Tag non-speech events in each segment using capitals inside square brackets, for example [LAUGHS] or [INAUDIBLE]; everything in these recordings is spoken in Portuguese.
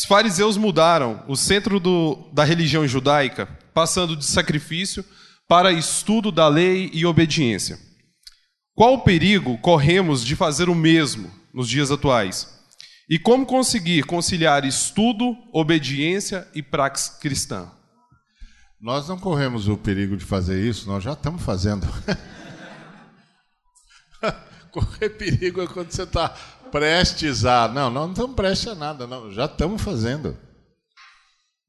Os fariseus mudaram o centro do, da religião judaica, passando de sacrifício para estudo da lei e obediência. Qual o perigo corremos de fazer o mesmo nos dias atuais? E como conseguir conciliar estudo, obediência e praxe cristã? Nós não corremos o perigo de fazer isso, nós já estamos fazendo. [LAUGHS] Correr perigo é quando você está prestes a. Não, nós não estamos prestes a nada, não, já estamos fazendo.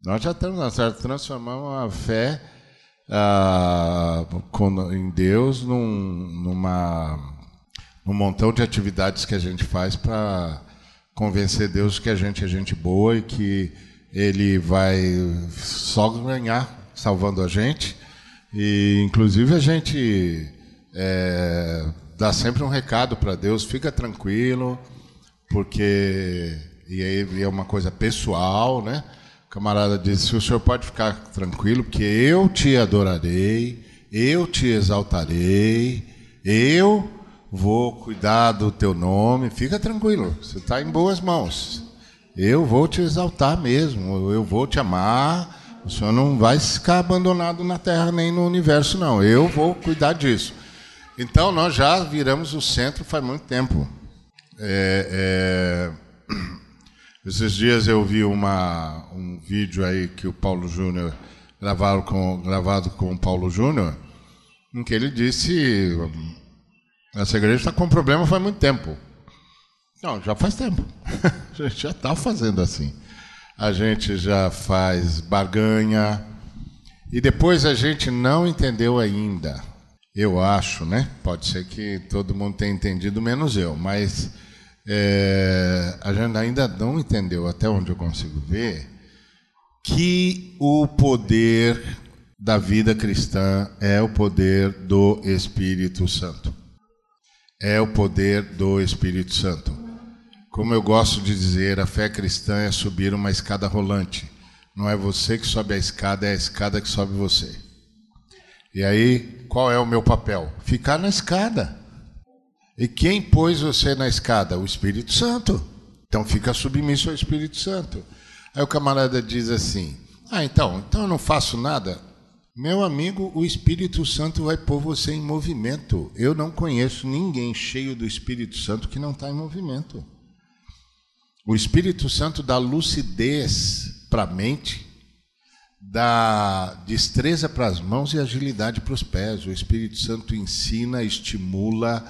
Nós já estamos, nós transformamos a fé em Deus num, numa, num montão de atividades que a gente faz para convencer Deus que a gente é gente boa e que Ele vai só ganhar salvando a gente. E, inclusive, a gente é, dá sempre um recado para Deus: fica tranquilo, porque. E aí é uma coisa pessoal, né? O camarada disse: o senhor pode ficar tranquilo, porque eu te adorarei, eu te exaltarei, eu vou cuidar do teu nome, fica tranquilo, você está em boas mãos. Eu vou te exaltar mesmo, eu vou te amar o senhor não vai ficar abandonado na Terra nem no universo, não. Eu vou cuidar disso. Então, nós já viramos o centro faz muito tempo. É, é... Esses dias eu vi uma, um vídeo aí que o Paulo Júnior gravado com, gravado com o Paulo Júnior, em que ele disse: essa igreja está com problema faz muito tempo. Não, já faz tempo. [LAUGHS] a gente já está fazendo assim a gente já faz barganha. E depois a gente não entendeu ainda. Eu acho, né? Pode ser que todo mundo tenha entendido, menos eu, mas é, a gente ainda não entendeu, até onde eu consigo ver, que o poder da vida cristã é o poder do Espírito Santo. É o poder do Espírito Santo. Como eu gosto de dizer, a fé cristã é subir uma escada rolante. Não é você que sobe a escada, é a escada que sobe você. E aí, qual é o meu papel? Ficar na escada. E quem pôs você na escada? O Espírito Santo. Então fica submisso ao Espírito Santo. Aí o camarada diz assim: Ah, então, então eu não faço nada. Meu amigo, o Espírito Santo vai pôr você em movimento. Eu não conheço ninguém cheio do Espírito Santo que não está em movimento. O Espírito Santo dá lucidez para a mente, dá destreza para as mãos e agilidade para os pés. O Espírito Santo ensina, estimula,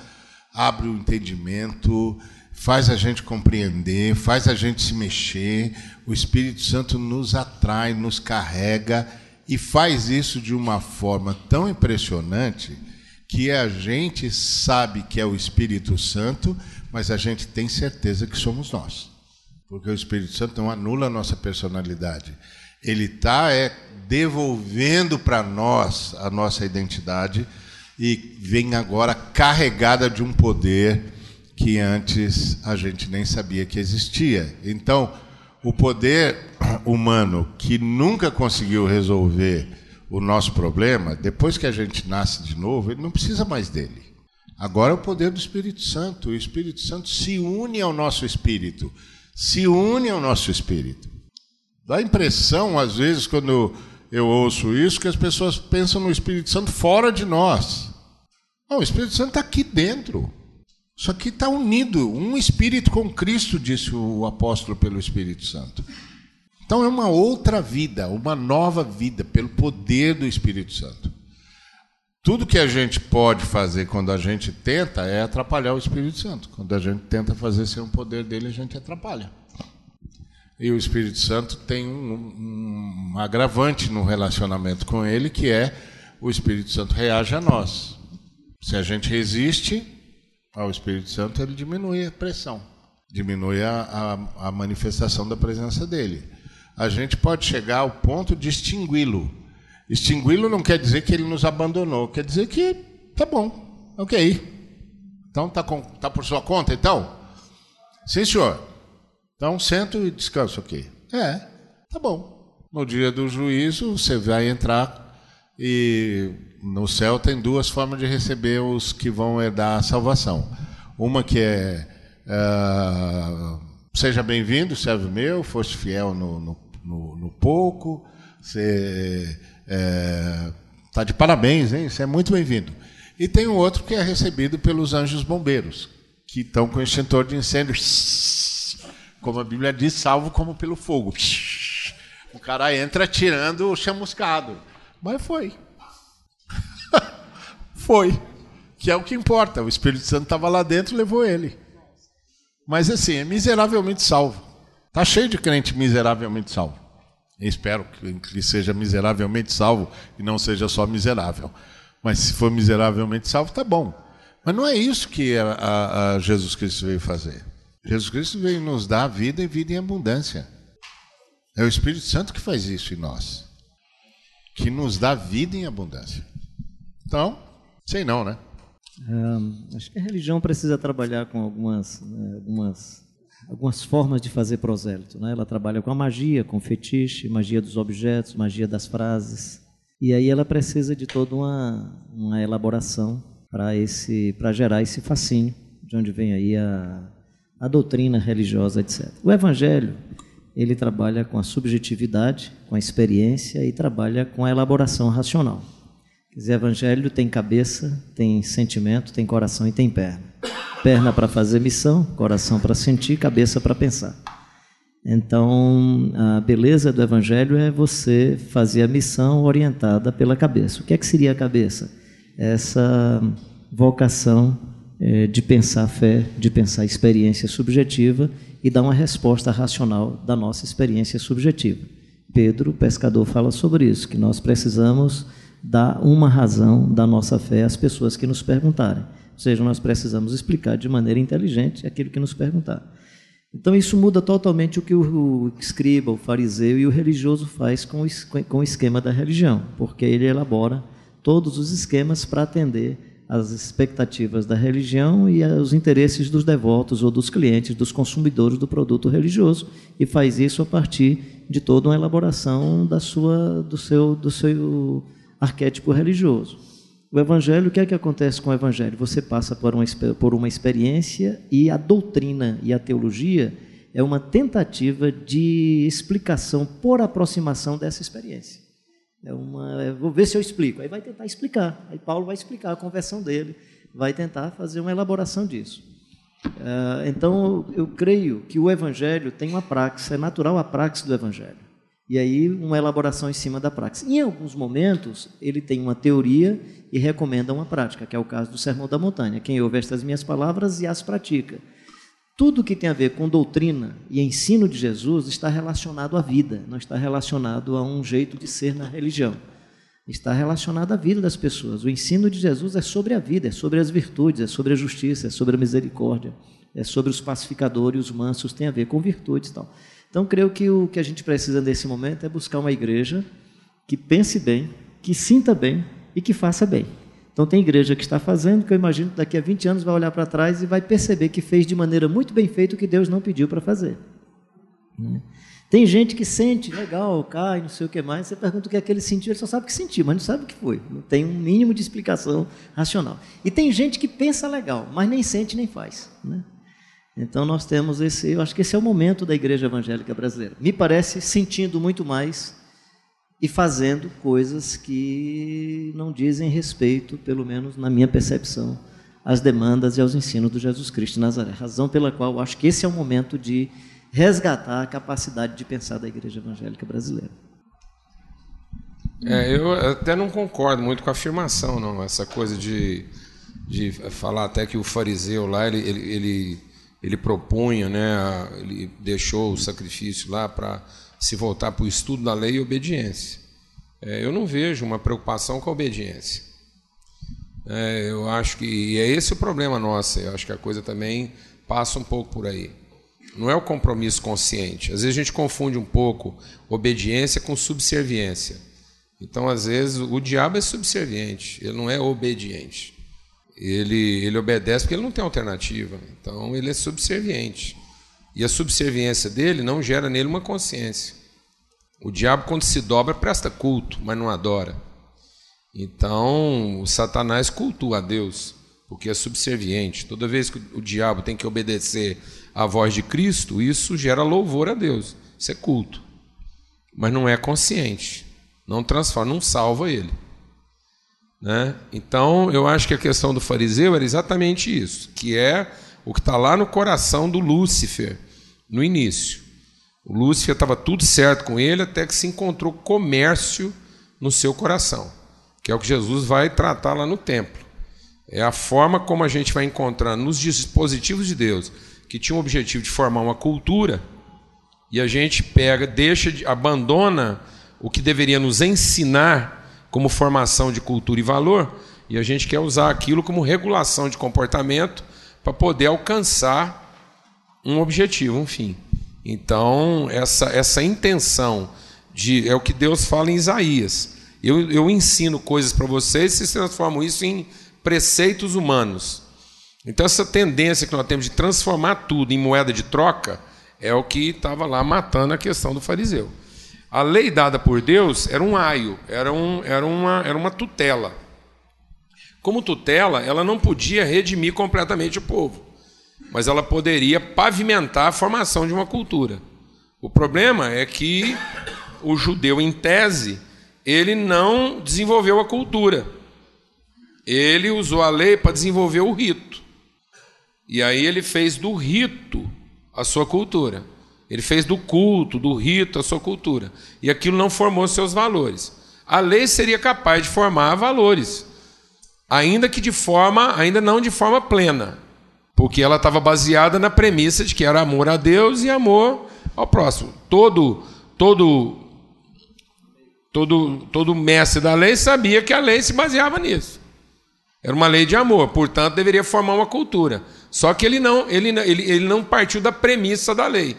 abre o entendimento, faz a gente compreender, faz a gente se mexer. O Espírito Santo nos atrai, nos carrega e faz isso de uma forma tão impressionante que a gente sabe que é o Espírito Santo, mas a gente tem certeza que somos nós porque o Espírito Santo não anula a nossa personalidade. Ele está é, devolvendo para nós a nossa identidade e vem agora carregada de um poder que antes a gente nem sabia que existia. Então, o poder humano que nunca conseguiu resolver o nosso problema, depois que a gente nasce de novo, ele não precisa mais dele. Agora é o poder do Espírito Santo. O Espírito Santo se une ao nosso espírito se une ao nosso espírito. Dá a impressão, às vezes, quando eu ouço isso, que as pessoas pensam no Espírito Santo fora de nós. Não, o Espírito Santo está aqui dentro. Isso aqui está unido, um espírito com Cristo, disse o apóstolo pelo Espírito Santo. Então é uma outra vida, uma nova vida, pelo poder do Espírito Santo. Tudo que a gente pode fazer quando a gente tenta é atrapalhar o Espírito Santo. Quando a gente tenta fazer sem o poder dele, a gente atrapalha. E o Espírito Santo tem um, um agravante no relacionamento com ele, que é o Espírito Santo reage a nós. Se a gente resiste ao Espírito Santo, ele diminui a pressão, diminui a, a, a manifestação da presença dele. A gente pode chegar ao ponto de extingui-lo Extingui-lo não quer dizer que ele nos abandonou, quer dizer que tá bom, ok. Então tá, com, tá por sua conta, então? Sim, senhor. Então sento e descanso aqui. É, tá bom. No dia do juízo você vai entrar e no céu tem duas formas de receber os que vão herdar a salvação. Uma que é uh, seja bem-vindo, servo meu, foste fiel no, no, no, no pouco, você é, tá de parabéns, hein? Você é muito bem-vindo. E tem um outro que é recebido pelos anjos bombeiros, que estão com extintor de incêndio, como a Bíblia diz, salvo como pelo fogo. O cara entra tirando o chamuscado. Mas foi. [LAUGHS] foi. Que é o que importa. O Espírito Santo estava lá dentro levou ele. Mas assim, é miseravelmente salvo. Tá cheio de crente miseravelmente salvo. Eu espero que seja miseravelmente salvo e não seja só miserável. Mas se for miseravelmente salvo, tá bom. Mas não é isso que a, a, a Jesus Cristo veio fazer. Jesus Cristo veio nos dar vida e vida em abundância. É o Espírito Santo que faz isso em nós, que nos dá vida em abundância. Então, sei não, né? É, acho que a religião precisa trabalhar com algumas, né, algumas, algumas formas de fazer prosélito. Né? Ela trabalha com a magia, com fetiche, magia dos objetos, magia das frases. E aí ela precisa de toda uma, uma elaboração para esse para gerar esse fascínio, de onde vem aí a, a doutrina religiosa, etc. O evangelho, ele trabalha com a subjetividade, com a experiência e trabalha com a elaboração racional. Quer dizer, evangelho tem cabeça, tem sentimento, tem coração e tem perna. Perna para fazer missão, coração para sentir, cabeça para pensar. Então, a beleza do Evangelho é você fazer a missão orientada pela cabeça. O que é que seria a cabeça? Essa vocação é, de pensar fé, de pensar experiência subjetiva e dar uma resposta racional da nossa experiência subjetiva. Pedro, pescador, fala sobre isso, que nós precisamos dar uma razão da nossa fé às pessoas que nos perguntarem. Ou seja, nós precisamos explicar de maneira inteligente aquilo que nos perguntar. Então isso muda totalmente o que o escriba, o fariseu e o religioso faz com o esquema da religião, porque ele elabora todos os esquemas para atender às expectativas da religião e aos interesses dos devotos ou dos clientes, dos consumidores do produto religioso, e faz isso a partir de toda uma elaboração da sua, do seu, do seu arquétipo religioso. O evangelho, o que é que acontece com o evangelho? Você passa por uma, por uma experiência e a doutrina e a teologia é uma tentativa de explicação por aproximação dessa experiência. É uma, é, vou ver se eu explico. Aí vai tentar explicar. Aí Paulo vai explicar a conversão dele, vai tentar fazer uma elaboração disso. Uh, então, eu creio que o Evangelho tem uma praxe, é natural a praxe do Evangelho. E aí, uma elaboração em cima da prática. Em alguns momentos, ele tem uma teoria e recomenda uma prática, que é o caso do Sermão da Montanha. Quem ouve estas minhas palavras e as pratica. Tudo que tem a ver com doutrina e ensino de Jesus está relacionado à vida, não está relacionado a um jeito de ser na religião. Está relacionado à vida das pessoas. O ensino de Jesus é sobre a vida, é sobre as virtudes, é sobre a justiça, é sobre a misericórdia, é sobre os pacificadores, os mansos, tem a ver com virtudes e tal. Então, creio que o que a gente precisa nesse momento é buscar uma igreja que pense bem, que sinta bem e que faça bem. Então, tem igreja que está fazendo, que eu imagino que daqui a 20 anos vai olhar para trás e vai perceber que fez de maneira muito bem feita o que Deus não pediu para fazer. Né? Tem gente que sente, legal, cai, não sei o que mais. Você pergunta o que é que ele sentiu, ele só sabe que sentiu, mas não sabe o que foi. Não tem um mínimo de explicação racional. E tem gente que pensa legal, mas nem sente nem faz. Né? Então nós temos esse, eu acho que esse é o momento da igreja evangélica brasileira. Me parece sentindo muito mais e fazendo coisas que não dizem respeito, pelo menos na minha percepção, às demandas e aos ensinos do Jesus Cristo de Nazaré. Razão pela qual acho que esse é o momento de resgatar a capacidade de pensar da igreja evangélica brasileira. É, eu até não concordo muito com a afirmação, não. Essa coisa de, de falar até que o fariseu lá, ele, ele, ele ele propunha, né, ele deixou o sacrifício lá para se voltar para o estudo da lei e obediência. É, eu não vejo uma preocupação com a obediência. É, eu acho que é esse o problema nosso. Eu acho que a coisa também passa um pouco por aí. Não é o compromisso consciente. Às vezes a gente confunde um pouco obediência com subserviência. Então, às vezes, o diabo é subserviente, ele não é obediente ele, ele obedece porque ele não tem alternativa. Então ele é subserviente. E a subserviência dele não gera nele uma consciência. O diabo, quando se dobra, presta culto, mas não adora. Então, o Satanás cultua a Deus, porque é subserviente. Toda vez que o diabo tem que obedecer à voz de Cristo, isso gera louvor a Deus. Isso é culto. Mas não é consciente. Não transforma, não salva ele. Né? Então, eu acho que a questão do fariseu era exatamente isso, que é o que está lá no coração do Lúcifer, no início. O Lúcifer estava tudo certo com ele até que se encontrou comércio no seu coração, que é o que Jesus vai tratar lá no templo. É a forma como a gente vai encontrando nos dispositivos de Deus, que tinha o objetivo de formar uma cultura, e a gente pega, deixa, de, abandona o que deveria nos ensinar como formação de cultura e valor, e a gente quer usar aquilo como regulação de comportamento para poder alcançar um objetivo, um fim. Então, essa, essa intenção de é o que Deus fala em Isaías. Eu, eu ensino coisas para vocês, vocês transformam isso em preceitos humanos. Então, essa tendência que nós temos de transformar tudo em moeda de troca é o que estava lá matando a questão do fariseu. A lei dada por Deus era um aio, era, um, era, uma, era uma tutela. Como tutela, ela não podia redimir completamente o povo, mas ela poderia pavimentar a formação de uma cultura. O problema é que o judeu, em tese, ele não desenvolveu a cultura. Ele usou a lei para desenvolver o rito. E aí ele fez do rito a sua cultura. Ele fez do culto, do rito, a sua cultura. E aquilo não formou seus valores. A lei seria capaz de formar valores ainda que de forma, ainda não de forma plena, porque ela estava baseada na premissa de que era amor a Deus e amor ao próximo. Todo todo todo todo mestre da lei sabia que a lei se baseava nisso. Era uma lei de amor, portanto deveria formar uma cultura. Só que ele não ele, ele, ele não partiu da premissa da lei.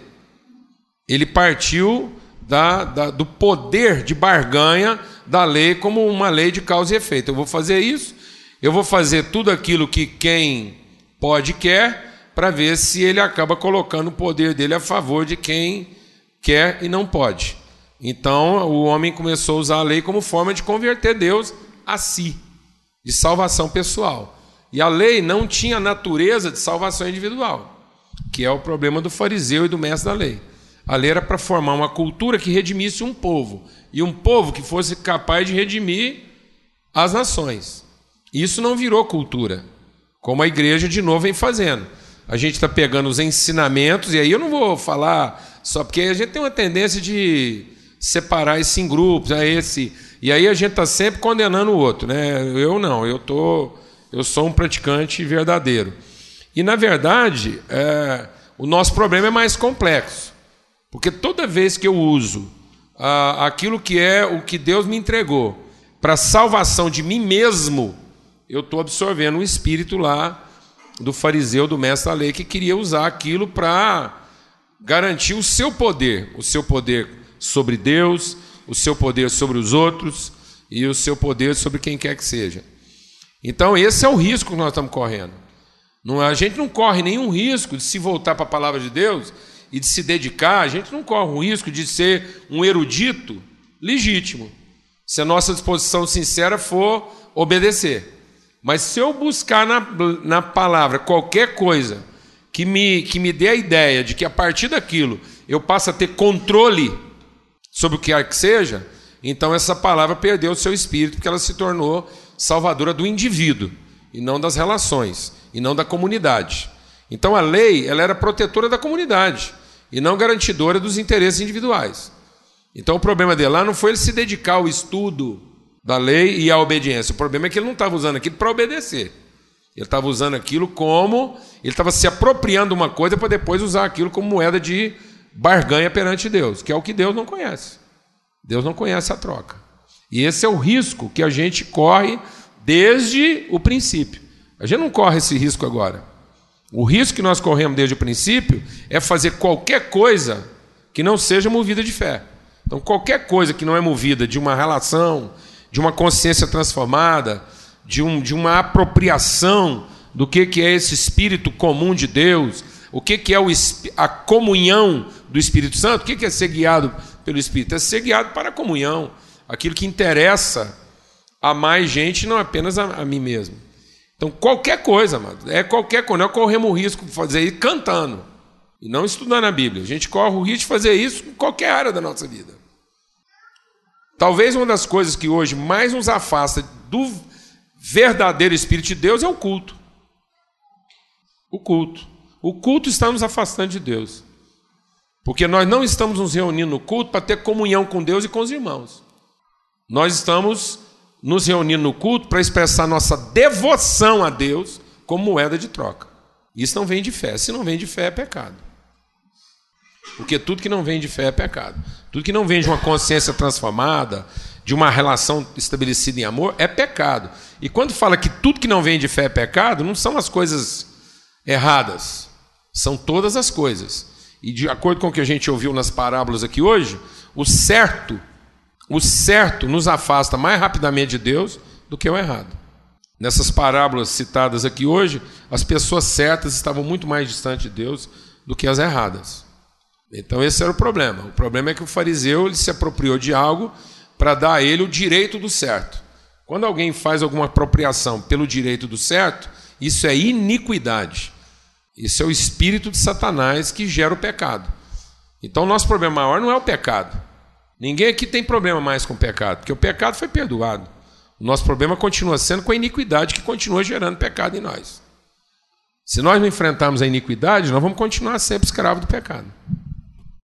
Ele partiu da, da, do poder de barganha da lei como uma lei de causa e efeito. Eu vou fazer isso, eu vou fazer tudo aquilo que quem pode quer, para ver se ele acaba colocando o poder dele a favor de quem quer e não pode. Então o homem começou a usar a lei como forma de converter Deus a si, de salvação pessoal. E a lei não tinha natureza de salvação individual, que é o problema do fariseu e do mestre da lei. A lei era para formar uma cultura que redimisse um povo, e um povo que fosse capaz de redimir as nações. Isso não virou cultura, como a igreja de novo vem fazendo. A gente está pegando os ensinamentos, e aí eu não vou falar só porque a gente tem uma tendência de separar isso em grupos, é esse. E aí a gente está sempre condenando o outro, né? Eu não, eu tô, eu sou um praticante verdadeiro. E na verdade, é, o nosso problema é mais complexo, porque toda vez que eu uso ah, aquilo que é o que Deus me entregou para salvação de mim mesmo, eu estou absorvendo o espírito lá do fariseu, do mestre da lei, que queria usar aquilo para garantir o seu poder, o seu poder sobre Deus, o seu poder sobre os outros e o seu poder sobre quem quer que seja. Então, esse é o risco que nós estamos correndo. Não, a gente não corre nenhum risco de se voltar para a palavra de Deus e de se dedicar, a gente não corre o risco de ser um erudito legítimo, se a nossa disposição sincera for obedecer. Mas se eu buscar na, na palavra qualquer coisa que me, que me dê a ideia de que a partir daquilo eu passo a ter controle sobre o que quer que seja, então essa palavra perdeu o seu espírito, porque ela se tornou salvadora do indivíduo, e não das relações, e não da comunidade. Então a lei ela era protetora da comunidade, e não garantidora dos interesses individuais. Então o problema dele lá não foi ele se dedicar ao estudo da lei e a obediência. O problema é que ele não estava usando aquilo para obedecer. Ele estava usando aquilo como. Ele estava se apropriando de uma coisa para depois usar aquilo como moeda de barganha perante Deus, que é o que Deus não conhece. Deus não conhece a troca. E esse é o risco que a gente corre desde o princípio. A gente não corre esse risco agora. O risco que nós corremos desde o princípio é fazer qualquer coisa que não seja movida de fé. Então, qualquer coisa que não é movida de uma relação, de uma consciência transformada, de, um, de uma apropriação do que, que é esse espírito comum de Deus, o que, que é o, a comunhão do Espírito Santo, o que, que é ser guiado pelo Espírito? É ser guiado para a comunhão, aquilo que interessa a mais gente, não apenas a, a mim mesmo. Então, qualquer coisa, amado, é qualquer coisa. Nós corremos o risco de fazer isso cantando e não estudando a Bíblia. A gente corre o risco de fazer isso em qualquer área da nossa vida. Talvez uma das coisas que hoje mais nos afasta do verdadeiro Espírito de Deus é o culto. O culto. O culto está nos afastando de Deus. Porque nós não estamos nos reunindo no culto para ter comunhão com Deus e com os irmãos. Nós estamos nos reunindo no culto para expressar nossa devoção a Deus como moeda de troca. Isso não vem de fé. Se não vem de fé, é pecado. Porque tudo que não vem de fé é pecado. Tudo que não vem de uma consciência transformada, de uma relação estabelecida em amor, é pecado. E quando fala que tudo que não vem de fé é pecado, não são as coisas erradas, são todas as coisas. E de acordo com o que a gente ouviu nas parábolas aqui hoje, o certo, o certo nos afasta mais rapidamente de Deus do que o errado. Nessas parábolas citadas aqui hoje, as pessoas certas estavam muito mais distantes de Deus do que as erradas. Então esse era o problema. O problema é que o fariseu ele se apropriou de algo para dar a ele o direito do certo. Quando alguém faz alguma apropriação pelo direito do certo, isso é iniquidade. Isso é o espírito de Satanás que gera o pecado. Então, o nosso problema maior não é o pecado. Ninguém aqui tem problema mais com o pecado, porque o pecado foi perdoado. O nosso problema continua sendo com a iniquidade que continua gerando pecado em nós. Se nós não enfrentarmos a iniquidade, nós vamos continuar sempre escravos do pecado.